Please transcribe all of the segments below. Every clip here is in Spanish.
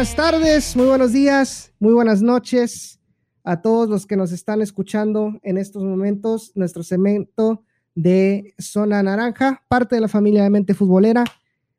Buenas tardes, muy buenos días, muy buenas noches a todos los que nos están escuchando en estos momentos. Nuestro segmento de Zona Naranja, parte de la familia de Mente Futbolera.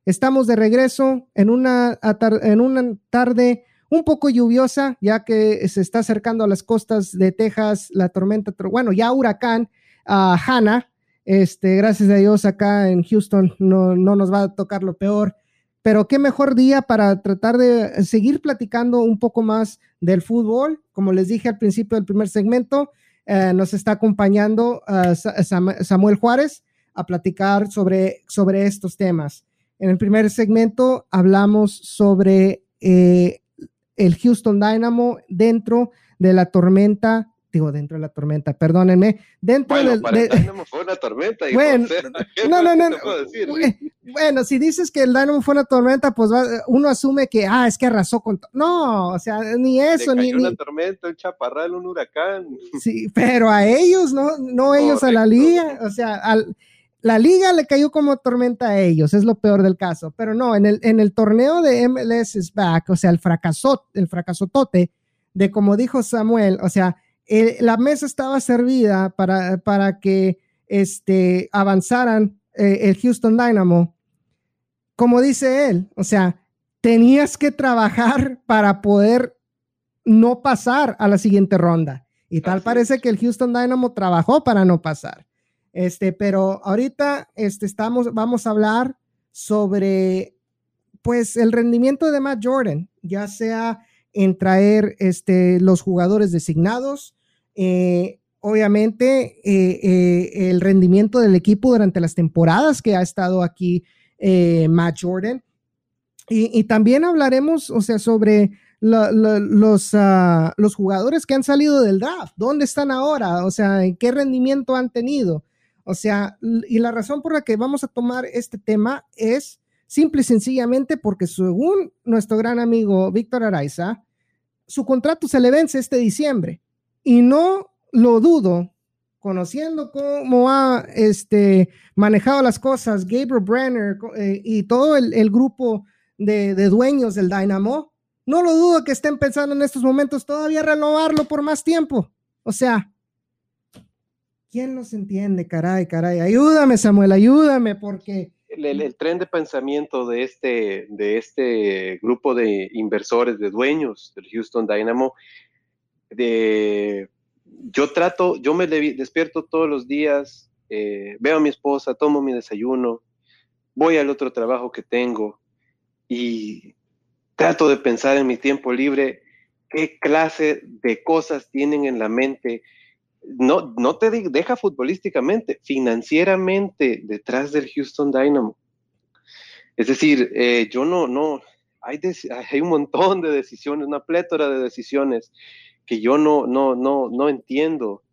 Estamos de regreso en una, en una tarde un poco lluviosa, ya que se está acercando a las costas de Texas la tormenta, bueno, ya huracán uh, Hannah. Este, gracias a Dios acá en Houston no, no nos va a tocar lo peor pero qué mejor día para tratar de seguir platicando un poco más del fútbol. Como les dije al principio del primer segmento, eh, nos está acompañando uh, Samuel Juárez a platicar sobre, sobre estos temas. En el primer segmento hablamos sobre eh, el Houston Dynamo dentro de la tormenta digo, dentro de la tormenta, perdónenme, dentro bueno, del... Para el Dynamo fue una tormenta. Bueno, no, no, no, no bueno, si dices que el Dynamo fue una tormenta, pues uno asume que, ah, es que arrasó con... No, o sea, ni eso, Le ni... una ni... tormenta, un chaparral, un huracán. Sí, pero a ellos, no, no ellos Correcto. a la liga, o sea, al, la liga le cayó como tormenta a ellos, es lo peor del caso, pero no, en el, en el torneo de MLS is back, o sea, el fracaso, el fracasotote de como dijo Samuel, o sea, eh, la mesa estaba servida para, para que este, avanzaran eh, el Houston Dynamo. Como dice él, o sea, tenías que trabajar para poder no pasar a la siguiente ronda. Y tal Así parece es. que el Houston Dynamo trabajó para no pasar. Este, pero ahorita este, estamos, vamos a hablar sobre pues el rendimiento de Matt Jordan, ya sea en traer este, los jugadores designados, eh, obviamente eh, eh, el rendimiento del equipo durante las temporadas que ha estado aquí Matt Jordan. Y, también hablaremos, o sea, sobre la, los, jugadores que han salido del draft, dónde están ahora, o sea, qué rendimiento han tenido. O sea, y la razón por la que vamos a tomar este tema es simple y sencillamente porque según nuestro gran amigo Víctor Araiza, su contrato se le vence este diciembre. Y no lo dudo, conociendo cómo ha este, manejado las cosas Gabriel Brenner eh, y todo el, el grupo de, de, dueños del Dynamo, no lo dudo que estén pensando en estos momentos todavía renovarlo por más tiempo. O sea, ¿quién nos entiende? Caray, caray, ayúdame Samuel, ayúdame porque... El, el, el, tren de pensamiento de este, de este grupo de inversores, de dueños del Houston Dynamo, de yo trato, yo me despierto todos los días, eh, veo a mi esposa, tomo mi desayuno, voy al otro trabajo que tengo y trato de pensar en mi tiempo libre qué clase de cosas tienen en la mente. No, no te deja futbolísticamente, financieramente detrás del Houston Dynamo. Es decir, eh, yo no, no, hay, hay un montón de decisiones, una plétora de decisiones que yo no, no, no, no entiendo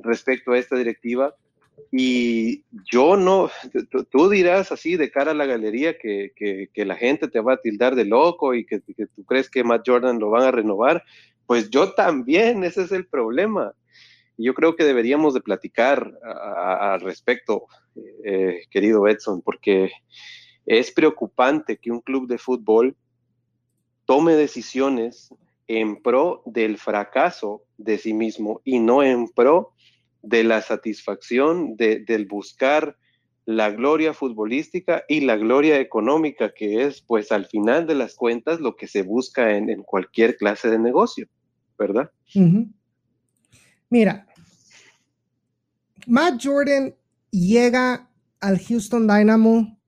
respecto a esta directiva. Y yo no, tú dirás así de cara a la galería que, que, que la gente te va a tildar de loco y que, que, tú crees que Matt Jordan lo van a renovar. Pues yo también, ese es el problema. Yo creo que deberíamos de platicar al respecto, eh, querido Edson, porque es preocupante que un club de fútbol tome decisiones en pro del fracaso de sí mismo y no en pro de la satisfacción de, del buscar la gloria futbolística y la gloria económica, que es pues al final de las cuentas lo que se busca en, en cualquier clase de negocio, ¿verdad? Mira, Matt Jordan llega al Houston Dynamo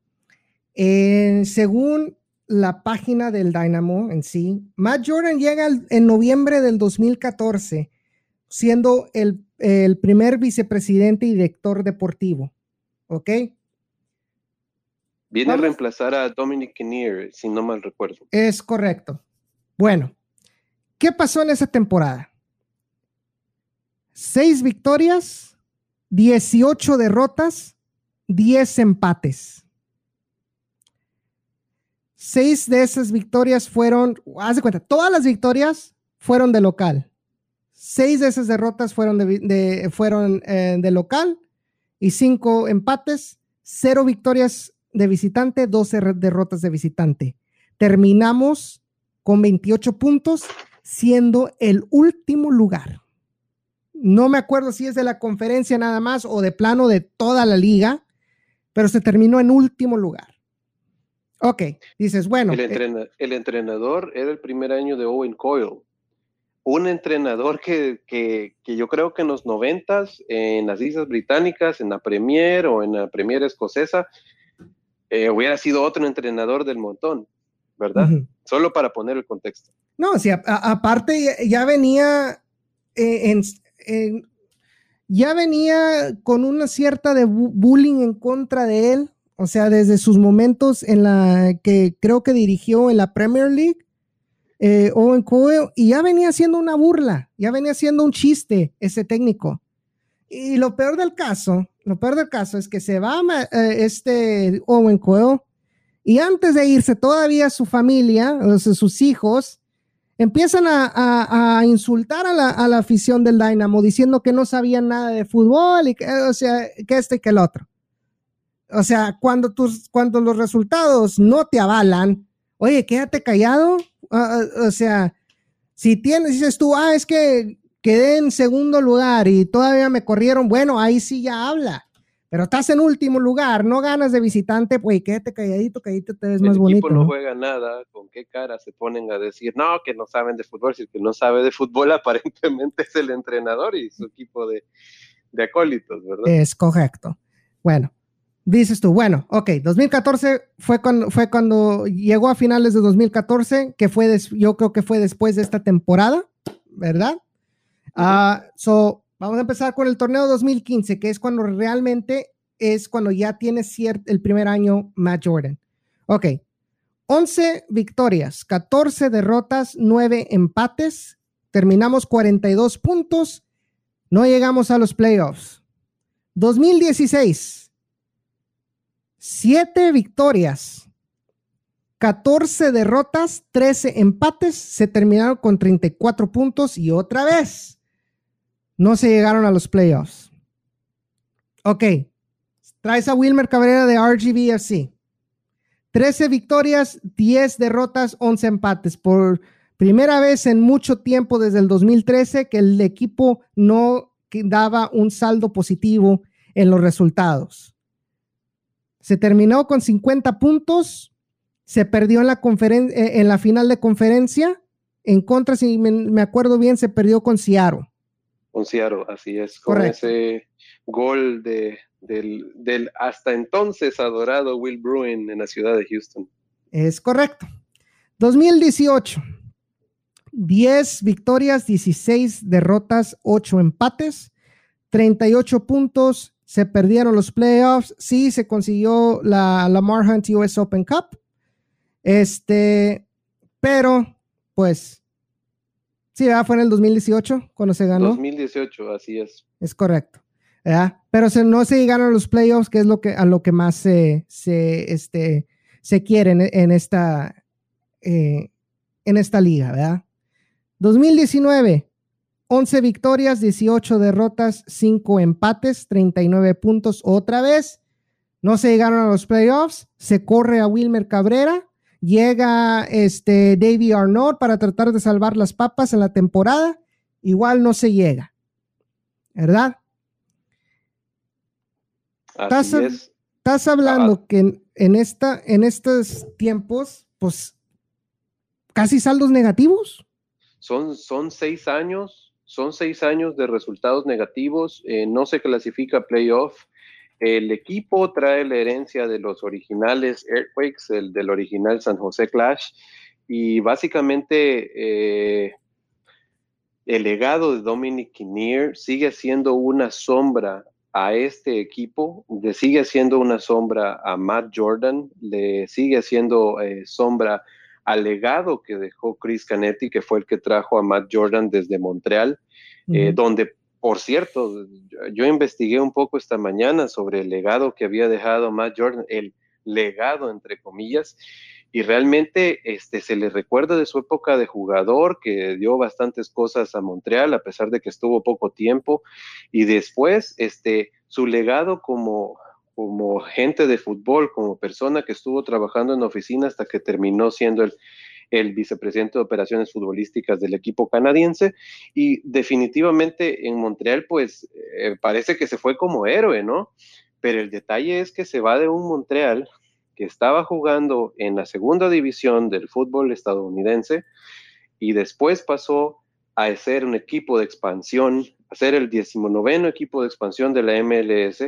eh, según la página del Dynamo en sí. Matt Jordan llega en noviembre del 2014, siendo el, el primer vicepresidente y director deportivo. ¿Ok? Viene Vamos. a reemplazar a Dominic Kinnear, si no mal recuerdo. Es correcto. Bueno, ¿qué pasó en esa temporada? Seis victorias, 18 derrotas, 10 empates. Seis de esas victorias fueron, haz de cuenta, todas las victorias fueron de local. Seis de esas derrotas fueron de, fueron, eh, de local y cinco empates, cero victorias de visitante, 12 derrotas de visitante. Terminamos con 28 puntos, siendo el último lugar. No me acuerdo si es de la conferencia nada más o de plano de toda la liga, pero se terminó en último lugar. Ok, dices, bueno. El, eh, el entrenador era el primer año de Owen Coyle un entrenador que, yo creo que en los noventas, en las Islas Británicas, en la Premier o en la Premier escocesa, eh, hubiera sido otro entrenador del montón, ¿verdad? Solo para poner el contexto. No, sí, aparte ya, venía eh, en, ya venía con una cierta de bullying en contra de él, o sea, desde sus momentos en la que creo que dirigió en la Premier League eh, Owen Coyle, y ya venía haciendo una burla, ya venía haciendo un chiste ese técnico. Y lo peor del caso, lo peor del caso es que se va eh, este Owen Coyle y antes de irse todavía su familia, sus hijos, empiezan a, insultar a la, afición del Dynamo diciendo que no sabían nada de fútbol y que, o sea, que este y que el otro. O sea, cuando, tus, cuando los resultados no te avalan, oye, quédate callado, Ah, ah, o sea, si tienes, dices tú, ah, es que quedé en segundo lugar y todavía me corrieron, bueno, ahí sí ya habla. Pero estás en último lugar, no ganas de visitante, pues quédate calladito, calladito, te ves más bonito. El equipo no, juega nada, ¿con qué cara se ponen a decir, no, que no saben de fútbol? Si el que no sabe de fútbol aparentemente es el entrenador y su equipo de, de acólitos, ¿verdad? Es correcto. Bueno, dices tú, bueno, ok, 2014 fue cuando, fue cuando llegó a finales de 2014, que fue, yo creo que fue después de esta temporada, ¿verdad? Ah, so, vamos a empezar con el torneo 2015, que es cuando realmente es cuando ya tiene cierto, el primer año Matt Jordan. Ok, 11 victorias, 14 derrotas, 9 empates, terminamos 42 puntos, no llegamos a los playoffs. 2016 7 victorias, 14 derrotas, 13 empates, se terminaron con 34 puntos y otra vez no se llegaron a los playoffs. Ok, traes a Wilmer Cabrera de RGVFC. 13 victorias, 10 derrotas, 11 empates. Por primera vez en mucho tiempo desde el 2013 que el equipo no daba un saldo positivo en los resultados. Se terminó con 50 puntos, se perdió en la, eh, en la final de conferencia, en contra, si me, acuerdo bien, se perdió con Ciaro. Con Ciaro, así es, con ese gol de, del, del, hasta entonces adorado Will Bruin en la ciudad de Houston. Es correcto. 2018, 10 victorias, 16 derrotas, 8 empates, 38 puntos, se perdieron los playoffs, sí se consiguió la Lamar Hunt US Open Cup, este, pero pues sí, fue en el 2018 cuando se ganó. 2018, así es. Es correcto. Pero se, no se llegaron a los playoffs, que es lo que, a lo que más se, se, este, se quiere en, esta, eh, en esta liga, ¿verdad? 2019, 11 victorias, 18 derrotas, 5 empates, 39 puntos otra vez. No se llegaron a los playoffs. Se corre a Wilmer Cabrera. Llega este Davey Arnold para tratar de salvar las papas en la temporada. Igual no se llega. ¿Verdad? estás, hablando que en, esta, en estos tiempos, pues casi saldos negativos. Son, son seis años son seis años de resultados negativos, eh, no se clasifica playoff. El equipo trae la herencia de los originales Earthquakes, el del original San José Clash, y básicamente eh, el legado de Dominic Kinnear sigue siendo una sombra a este equipo, le sigue siendo una sombra a Matt Jordan, le sigue siendo eh, sombra al legado que dejó Chris Canetti, que fue el que trajo a Matt Jordan desde Montreal, eh, donde, por cierto, yo, investigué un poco esta mañana sobre el legado que había dejado Matt Jordan, el legado entre comillas, y realmente este, se le recuerda de su época de jugador, que dio bastantes cosas a Montreal, a pesar de que estuvo poco tiempo, y después este, su legado como como gente de fútbol, como persona que estuvo trabajando en oficina hasta que terminó siendo el, vicepresidente de operaciones futbolísticas del equipo canadiense y definitivamente en Montreal pues eh, parece que se fue como héroe, ¿no? Pero el detalle es que se va de un Montreal que estaba jugando en la segunda división del fútbol estadounidense y después pasó a ser un equipo de expansión, a ser el 19 equipo de expansión de la MLS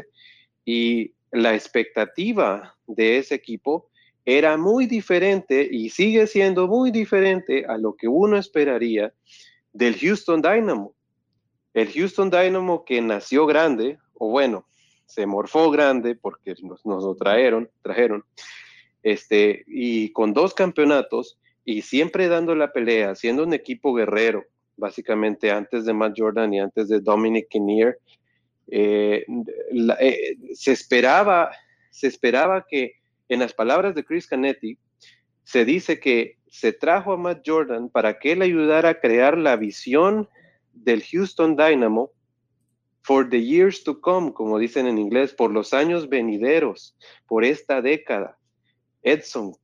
y la expectativa de ese equipo era muy diferente y sigue siendo muy diferente a lo que uno esperaría del Houston Dynamo. El Houston Dynamo que nació grande, o bueno, se morfó grande porque nos, nos lo trajeron, trajeron, este, y con dos campeonatos y siempre dando la pelea, siendo un equipo guerrero, básicamente antes de Matt Jordan y antes de Dominic Kinnear, eh, eh, se, esperaba, se esperaba que, en las palabras de Chris Canetti, se dice que se trajo a Matt Jordan para que él ayudara a crear la visión del Houston Dynamo for the years to come, como dicen en inglés, por los años venideros, por esta década. Edson,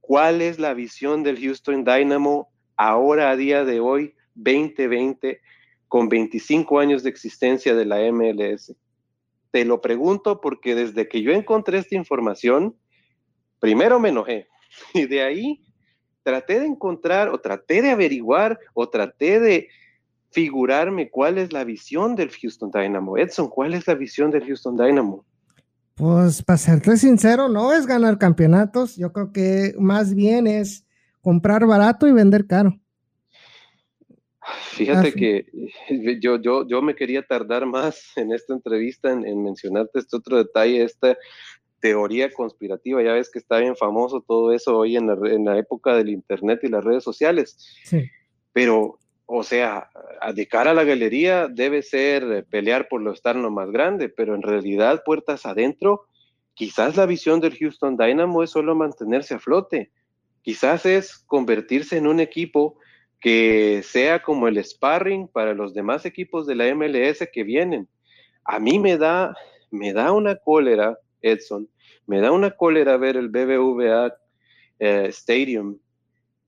¿cuál es la visión del Houston Dynamo ahora a día de hoy, 2020, con 25 años de existencia de la MLS? Te lo pregunto porque desde que yo encontré esta información, primero me enojé y de ahí traté de encontrar o traté de averiguar o traté de figurarme cuál es la visión del Houston Dynamo. Edson, ¿cuál es la visión del Houston Dynamo? Pues para serte sincero, no es ganar campeonatos. Yo creo que más bien es comprar barato y vender caro. Fíjate que yo, yo, yo me quería tardar más en esta entrevista en, mencionarte este otro detalle, esta teoría conspirativa. Ya ves que está bien famoso todo eso hoy en la, en la época del Internet y las redes sociales. Sí. Pero, o sea, de cara a la galería debe ser pelear por lo externo más grande, pero en realidad, puertas adentro, quizás la visión del Houston Dynamo es solo mantenerse a flote. Quizás es convertirse en un equipo que sea como el sparring para los demás equipos de la MLS que vienen. A mí me da, me da una cólera, Edson, me da una cólera ver el BBVA eh, Stadium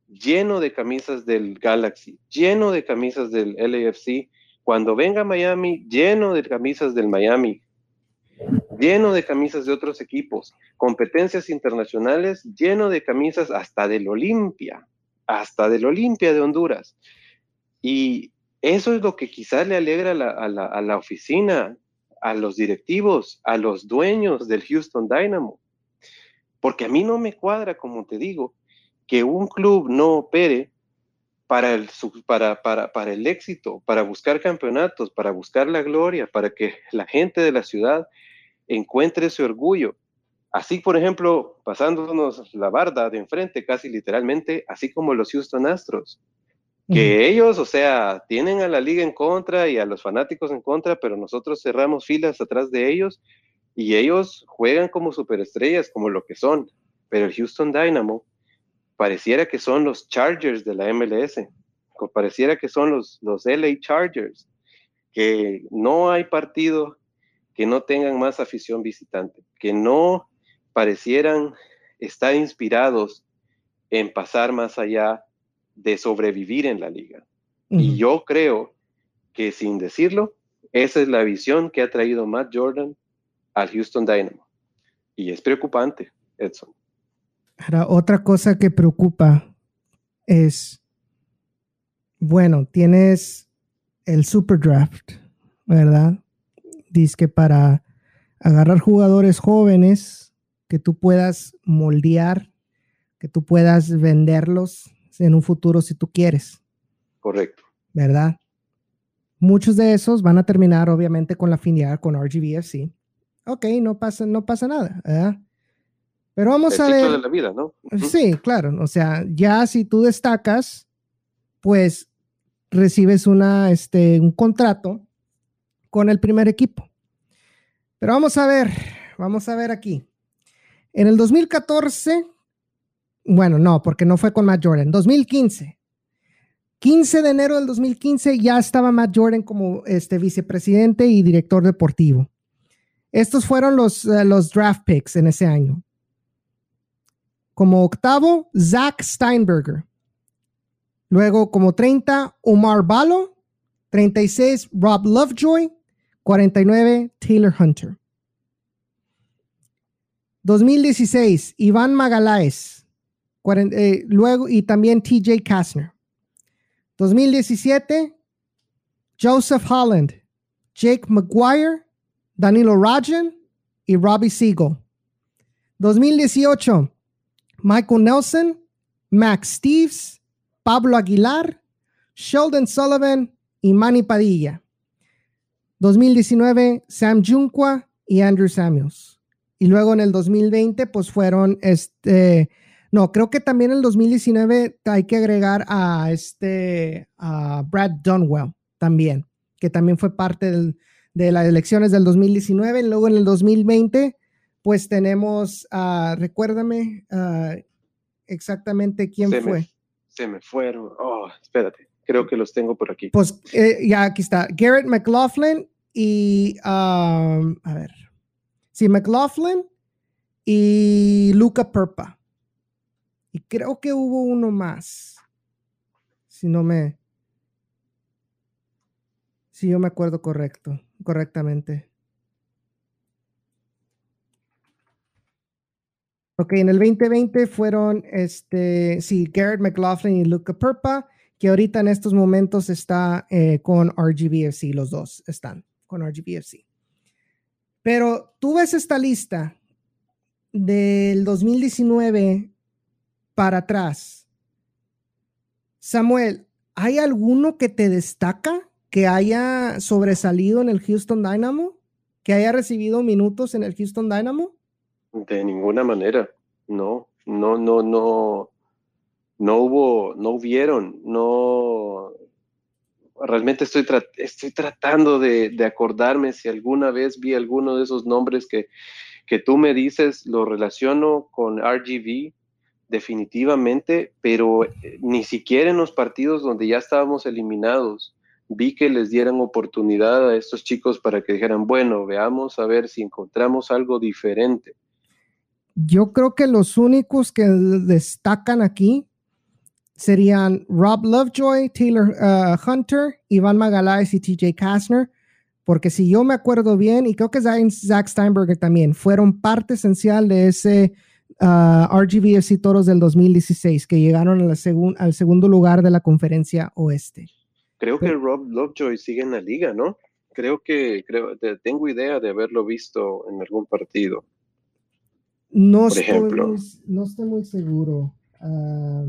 lleno de camisas del Galaxy, lleno de camisas del LAFC, cuando venga Miami, lleno de camisas del Miami, lleno de camisas de otros equipos, competencias internacionales, lleno de camisas hasta del Olimpia hasta del Olimpia de Honduras. Y eso es lo que quizás le alegra a la, oficina, a los directivos, a los dueños del Houston Dynamo. Porque a mí no me cuadra, como te digo, que un club no opere para el, para, para, para el éxito, para buscar campeonatos, para buscar la gloria, para que la gente de la ciudad encuentre ese orgullo. Así, por ejemplo, pasándonos la barda de enfrente, casi literalmente, así como los Houston Astros, que ellos, o sea, tienen a la liga en contra y a los fanáticos en contra, pero nosotros cerramos filas atrás de ellos y ellos juegan como superestrellas, como lo que son. Pero el Houston Dynamo pareciera que son los Chargers de la MLS, pareciera que son los, los LA Chargers, que no hay partido que no tengan más afición visitante, que no parecieran estar inspirados en pasar más allá de sobrevivir en la liga. Y yo creo que sin decirlo, esa es la visión que ha traído Matt Jordan al Houston Dynamo. Y es preocupante, Edson. Ahora, otra cosa que preocupa es, bueno, tienes el Super Draft, ¿verdad? Dice que para agarrar jugadores jóvenes que tú puedas moldear, que tú puedas venderlos en un futuro si tú quieres. Correcto. ¿Verdad? Muchos de esos van a terminar obviamente con la afinidad con RGBFC. Ok, no pasa, no pasa nada, ¿verdad? Pero vamos a ver. de la vida, ¿no? Sí, claro. O sea, ya si tú destacas, pues recibes una, este, un contrato con el primer equipo. Pero vamos a ver, vamos a ver aquí. En el 2014, bueno, no, porque no fue con Matt Jordan, 2015. 15 de enero del 2015 ya estaba Matt Jordan como este vicepresidente y director deportivo. Estos fueron los, eh, los draft picks en ese año. Como octavo, Zach Steinberger. Luego como 30, Omar Balo. 36, Rob Lovejoy. 49, Taylor Hunter. 2016, Iván Magaláes. Eh, luego, y también TJ Kastner. 2017, Joseph Holland, Jake McGuire, Danilo Rajan y Robbie Siegel. 2018, Michael Nelson, Max Steves, Pablo Aguilar, Sheldon Sullivan y Manny Padilla. 2019, Sam Junqua y Andrew Samuels. Y luego en el 2020, pues fueron este, no, creo que también en el 2019 hay que agregar a este, a Brad Dunwell también, que también fue parte de las elecciones del 2019. Y luego en el 2020, pues tenemos, uh, recuérdame uh, exactamente quién fue. se me fueron. Oh, espérate, creo que los tengo por aquí. Pues eh, ya aquí está. Garrett McLaughlin y, um, a ver, sí, McLaughlin y Luca Perpa. Y creo que hubo uno más. Si no me. Si yo me acuerdo correcto, correctamente. Ok, en el 2020 fueron este, sí, Garrett McLaughlin y Luca Perpa, que ahorita en estos momentos está eh, con RGBFC, los dos están con RGBFC. Pero tú ves esta lista del 2019 para atrás. Samuel, ¿hay alguno que te destaca que haya sobresalido en el Houston Dynamo? ¿Que haya recibido minutos en el Houston Dynamo? De ninguna manera, no, no, no, no, no hubo, no hubieron, no, realmente estoy, estoy tratando de, acordarme si alguna vez vi alguno de esos nombres que, que tú me dices, lo relaciono con RGV, definitivamente, pero eh, ni siquiera en los partidos donde ya estábamos eliminados vi que les dieran oportunidad a estos chicos para que dijeran, bueno, veamos a ver si encontramos algo diferente. Yo creo que los únicos que destacan aquí serían Rob Lovejoy, Taylor uh, Hunter, Iván Magaláes y TJ Kastner, porque si yo me acuerdo bien, y creo que Zach Steinberger también, fueron parte esencial de ese uh, RGVFC Toros del 2016, que llegaron al segundo lugar de la conferencia oeste. Creo que Rob Lovejoy sigue en la liga, ¿no? Creo que, creo, tengo idea de haberlo visto en algún partido. No, estoy, ejemplo. no estoy muy seguro. Ah,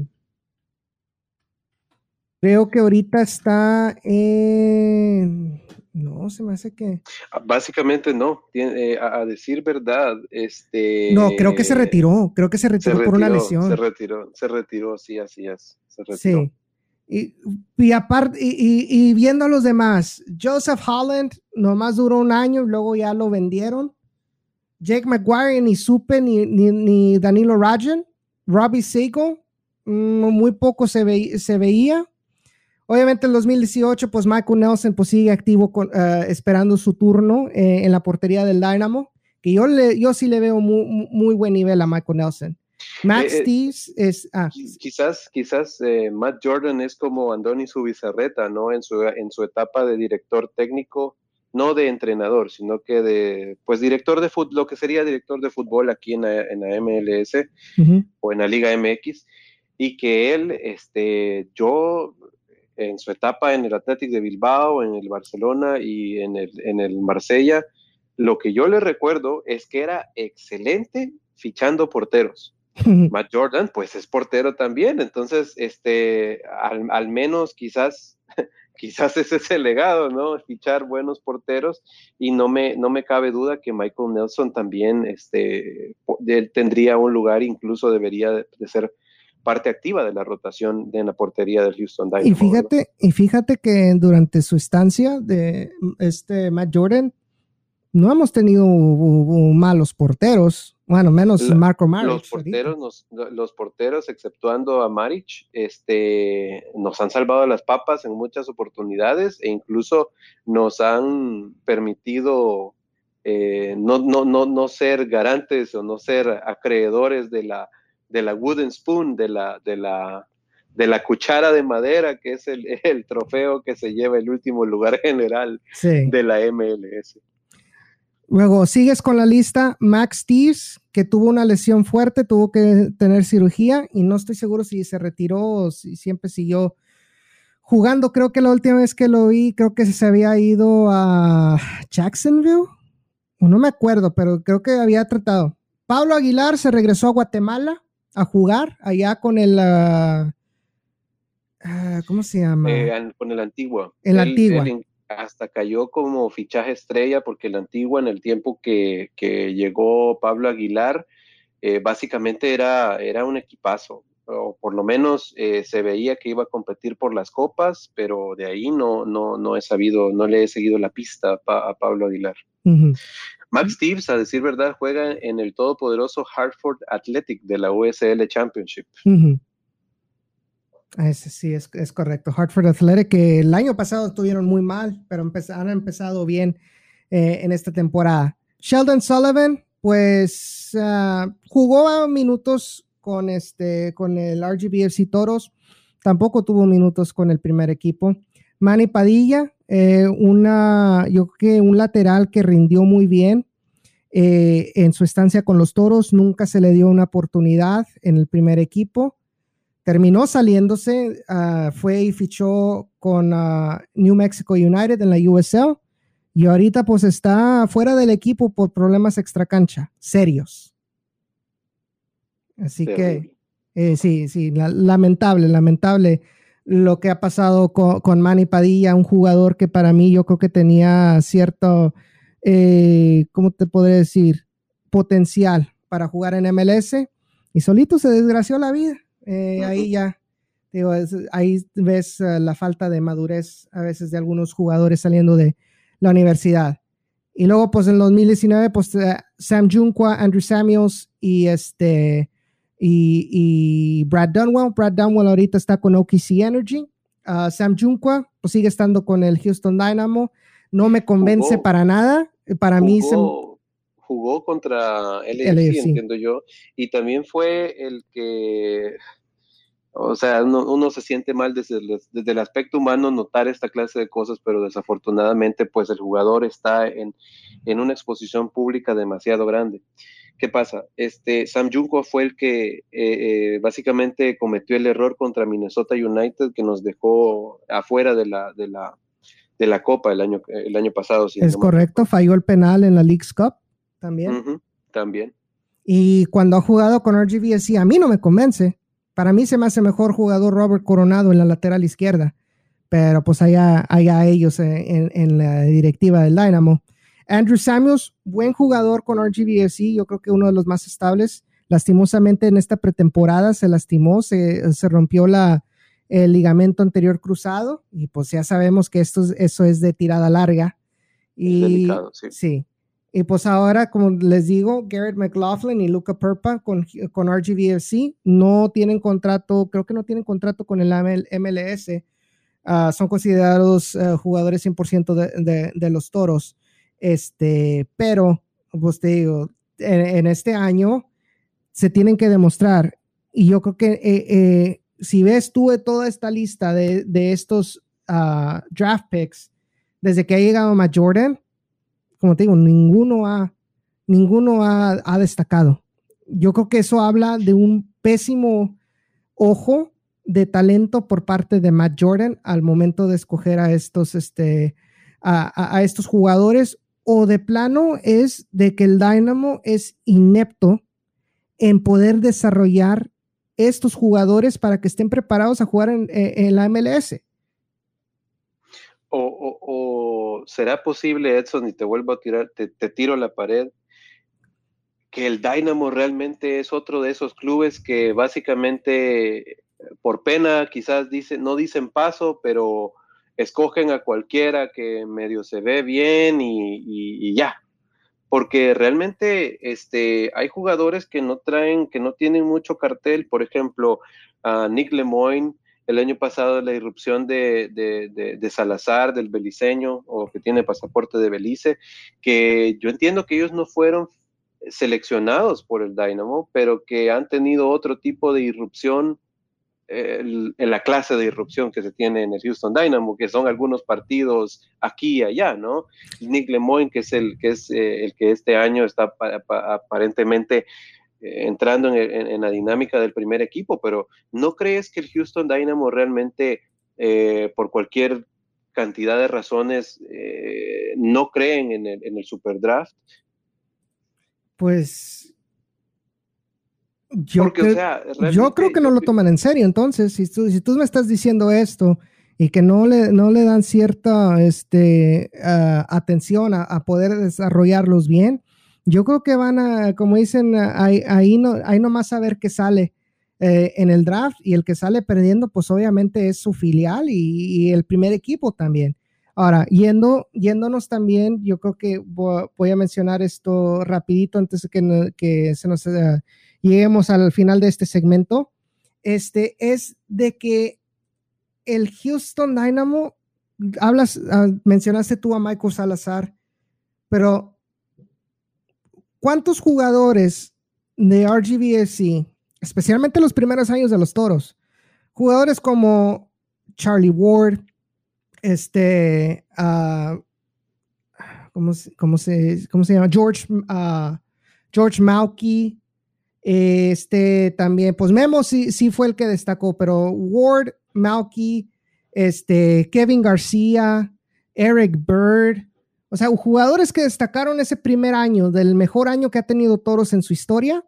creo que ahorita está en. No, se me hace que. Ah, básicamente no. Eh, a, decir verdad, este. No, creo que se retiró. Creo que se retiró, por una lesión. Se retiró, se retiró, sí, así es. Se retiró. Sí. Y, y aparte, y, y, viendo a los demás, Joseph Holland nomás duró un año y luego ya lo vendieron. Jake McGuire ni supe ni, ni, Danilo Rajan, Robbie Seiko, mm, muy poco se, se veía. Obviamente en 2018, pues Michael Nelson pues sigue activo con, eh, esperando su turno eh, en la portería del Dynamo, que yo, le, yo sí le veo muy, muy buen nivel a Michael Nelson. Max eh, es... Ah. Quizás, quizás Matt Jordan es como Andoni Subizarreta, ¿no? En su, en su etapa de director técnico no de entrenador, sino que de, pues director de fútbol, lo que sería director de fútbol aquí en la, en la MLS o en la Liga MX, y que él, este, yo, en su etapa en el Athletic de Bilbao, en el Barcelona y en el, en el Marsella, lo que yo le recuerdo es que era excelente fichando porteros. Matt Jordan, pues es portero también, entonces, este, al, al menos quizás quizás ese es el legado, ¿no? Fichar buenos porteros y no me, no me cabe duda que Michael Nelson también este, tendría un lugar, incluso debería de, ser parte activa de la rotación de la portería del Houston Dynamo. Y fíjate, y fíjate que durante su estancia de este Matt Jordan, no hemos tenido malos porteros. Bueno, menos Marco Maric. Los porteros, los porteros, exceptuando a Maric, este, nos han salvado las papas en muchas oportunidades e incluso nos han permitido eh, no, no, no, no ser garantes o no ser acreedores de la, de la wooden spoon, de la, de la, de la cuchara de madera, que es el, trofeo que se lleva el último lugar general de la MLS. Luego, sigues con la lista, Max Tees, que tuvo una lesión fuerte, tuvo que tener cirugía y no estoy seguro si se retiró o si siempre siguió jugando. Creo que la última vez que lo vi, creo que se había ido a Jacksonville, o no me acuerdo, pero creo que había tratado. Pablo Aguilar se regresó a Guatemala a jugar allá con el... Ah, ¿Cómo se llama? Eh, con el Antigua. El Antigua hasta cayó como fichaje estrella porque la antigua en el tiempo que, llegó Pablo Aguilar, eh, básicamente era, era un equipazo, o por lo menos eh, se veía que iba a competir por las copas, pero de ahí no, no, no he sabido, no le he seguido la pista a, Pablo Aguilar. Max Steves, a decir verdad, juega en el todopoderoso Hartford Athletic de la USL Championship. Sí, es, correcto. Hartford Athletic, que el año pasado estuvieron muy mal, pero han empezado bien eh, en esta temporada. Sheldon Sullivan, pues ah, jugó minutos con, este, con el RGBFC Toros, tampoco tuvo minutos con el primer equipo. Manny Padilla, eh, una, yo creo que un lateral que rindió muy bien eh, en su estancia con los Toros, nunca se le dio una oportunidad en el primer equipo terminó saliéndose, ah, fue y fichó con ah, New Mexico United en la USL y ahorita pues está fuera del equipo por problemas extracancha, serios. Así que eh, sí, sí, lamentable, lamentable lo que ha pasado con, Manny Padilla, un jugador que para mí yo creo que tenía cierto, eh, ¿cómo te podría decir? Potencial para jugar en MLS y solito se desgració la vida. Eh, ahí ya, digo, ahí ves eh, la falta de madurez a veces de algunos jugadores saliendo de la universidad. Y luego, pues en 2019, pues Sam Junqua, Andrew Samuels y este y, Brad Dunwell. Brad Dunwell ahorita está con OKC Energy. Ah, Sam Junqua, pues sigue estando con el Houston Dynamo. No me convence para nada. Para mí se, jugó contra LAFC, entiendo yo, y también fue el que, o sea, uno, se siente mal desde el, desde el, aspecto humano notar esta clase de cosas, pero desafortunadamente, pues el jugador está en, en una exposición pública demasiado grande. ¿Qué pasa? Este, Sam Junko fue el que eh, eh, básicamente cometió el error contra Minnesota United que nos dejó afuera de la, de la, de la Copa el año, el año pasado. es correcto, falló el penal en la League's Cup también. también. Y cuando ha jugado con RGVSC, a mí no me convence. Para mí se me hace mejor jugador Robert Coronado en la lateral izquierda, pero pues allá, allá ellos en, en, la directiva del Dynamo. Andrew Samuels, buen jugador con RGVSC, yo creo que uno de los más estables. Lastimosamente en esta pretemporada se lastimó, se, se rompió la, el ligamento anterior cruzado y pues ya sabemos que esto, eso es de tirada larga. Y, delicado, sí. sí. Y pues ahora, como les digo, Garrett McLaughlin y Luca Perpa con, con RGVFC no tienen contrato, creo que no tienen contrato con el MLS. Ah, son considerados eh, jugadores 100% de, de, los toros. Este, pero, pues te digo, en, este año se tienen que demostrar. Y yo creo que eh, eh, si ves tú toda esta lista de, de estos uh, draft picks, desde que ha llegado Matt Jordan, como te digo, ninguno ha, ninguno ha, destacado. Yo creo que eso habla de un pésimo ojo de talento por parte de Matt Jordan al momento de escoger a estos, este, a, estos jugadores o de plano es de que el Dynamo es inepto en poder desarrollar estos jugadores para que estén preparados a jugar en la MLS. O, será posible, Edson, y te vuelvo a tirar, te, tiro la pared, que el Dynamo realmente es otro de esos clubes que básicamente por pena quizás dicen, no dicen paso, pero escogen a cualquiera que medio se ve bien y, ya. Porque realmente este, hay jugadores que no traen, que no tienen mucho cartel, por ejemplo, a Nick Lemoyne, el año pasado la irrupción de, Salazar, del beliceño, o que tiene pasaporte de Belice, que yo entiendo que ellos no fueron seleccionados por el Dynamo, pero que han tenido otro tipo de irrupción la clase de irrupción que se tiene en el Houston Dynamo, que son algunos partidos aquí y allá, ¿no? Nick Lemoyne, que es el que, es, el que este año está aparentemente entrando en, la dinámica del primer equipo, pero ¿no crees que el Houston Dynamo realmente, por cualquier cantidad de razones, no creen en el, en el super draft? Pues yo, yo creo que no lo toman en serio, entonces, si tú, si tú me estás diciendo esto y que no le, no le dan cierta este, atención a, poder desarrollarlos bien, yo creo que van a, como dicen, ahí, no, ahí nomás a ver qué sale eh, en el draft y el que sale perdiendo, pues obviamente es su filial y, el primer equipo también. Ahora, yendo, yéndonos también, yo creo que voy, a mencionar esto rapidito antes de que, se nos... Uh, lleguemos al final de este segmento, este, es de que el Houston Dynamo, hablas, ah, mencionaste tú a Michael Salazar, pero ¿cuántos jugadores de RGBSC, especialmente los primeros años de los Toros, jugadores como Charlie Ward, este, uh, ¿cómo, se, ¿cómo, se, llama? George, uh, George Malky, este también, pues Memo sí, sí fue el que destacó, pero Ward, Malky, este, Kevin García, Eric Bird, o sea, jugadores que destacaron ese primer año, del mejor año que ha tenido Toros en su historia,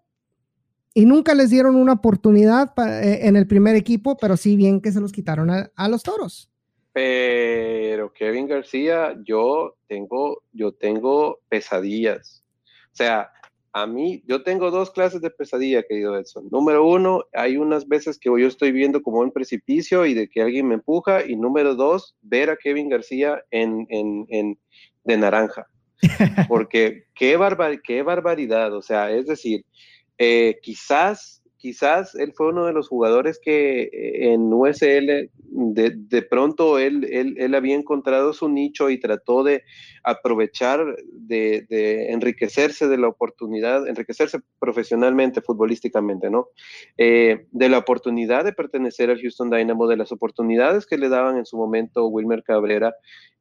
y nunca les dieron una oportunidad eh, en el primer equipo, pero sí bien que se los quitaron a, los Toros. Pero Kevin García, yo tengo, yo tengo pesadillas. O sea, a mí, yo tengo dos clases de pesadilla, querido Edson. Número uno, hay unas veces que yo estoy viendo como un precipicio y de que alguien me empuja. Y número dos, ver a Kevin García en, en de naranja. Porque qué, qué barbaridad. O sea, es decir, eh, quizás quizás él fue uno de los jugadores que eh, en USL de, pronto él, él, había encontrado su nicho y trató de aprovechar, de, enriquecerse de la oportunidad, enriquecerse profesionalmente, futbolísticamente, ¿no? Eh, de la oportunidad de pertenecer al Houston Dynamo, de las oportunidades que le daban en su momento Wilmer Cabrera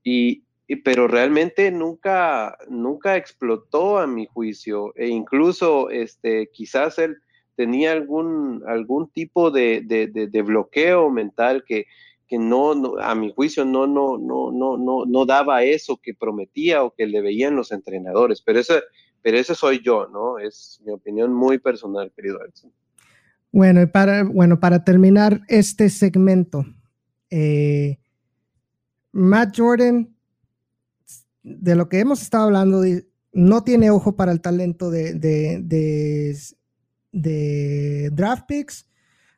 y, pero realmente nunca, nunca explotó a mi juicio e incluso este, quizás él tenía algún, algún tipo de, bloqueo mental que, no, a mi juicio, no, no, no, no, no, no daba eso que prometía o que le veían los entrenadores. Pero ese, pero ese soy yo, ¿no? Es mi opinión muy personal, querido Edson. Bueno, y para, bueno, para terminar este segmento, eh, Matt Jordan, de lo que hemos estado hablando, no tiene ojo para el talento de, draft picks,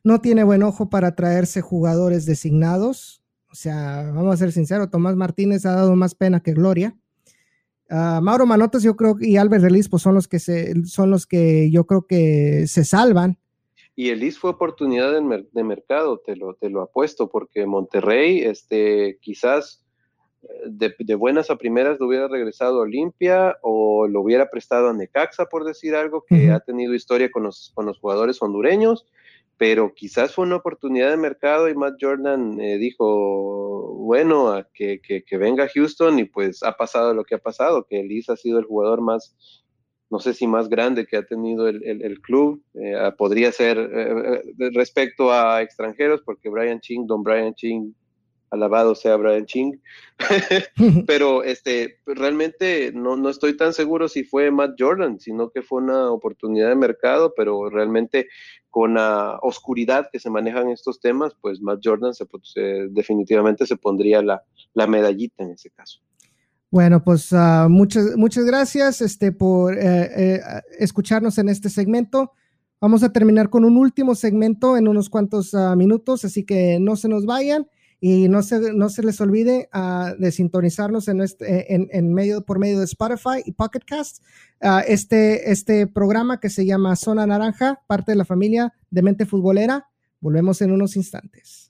no tiene buen ojo para traerse jugadores designados. O sea, vamos a ser sinceros, Tomás Martínez ha dado más pena que gloria. Uh, Mauro Manotas, yo creo, y Albert Relis, pues son los que se, son los que yo creo que se salvan. Y Elis fue oportunidad de, de, mercado, te lo, te lo apuesto, porque Monterrey, este, quizás de, buenas a primeras lo hubiera regresado a Olimpia o lo hubiera prestado a Necaxa, por decir algo, que ha tenido historia con los, con los jugadores hondureños, pero quizás fue una oportunidad de mercado y Matt Jordan eh, dijo, bueno, a que, que, venga Houston y pues ha pasado lo que ha pasado, que Elise ha sido el jugador más, no sé si más grande que ha tenido el, el, club, eh, podría ser eh, respecto a extranjeros, porque Brian Ching, Don Brian Ching alabado sea Brian Ching, pero este, realmente no, no, estoy tan seguro si fue Matt Jordan, sino que fue una oportunidad de mercado, pero realmente con la oscuridad que se manejan estos temas, pues Matt Jordan se, definitivamente se pondría la, la, medallita en ese caso. Bueno, pues uh, muchas, muchas gracias este, por eh, eh, escucharnos en este segmento. Vamos a terminar con un último segmento en unos cuantos uh, minutos, así que no se nos vayan. Y no se, no se les olvide uh, de sintonizarnos en, este, en, en, medio, por medio de Spotify y Pocket Cast. Uh, este, este programa que se llama Zona Naranja, parte de la familia de Mente Futbolera. Volvemos en unos instantes.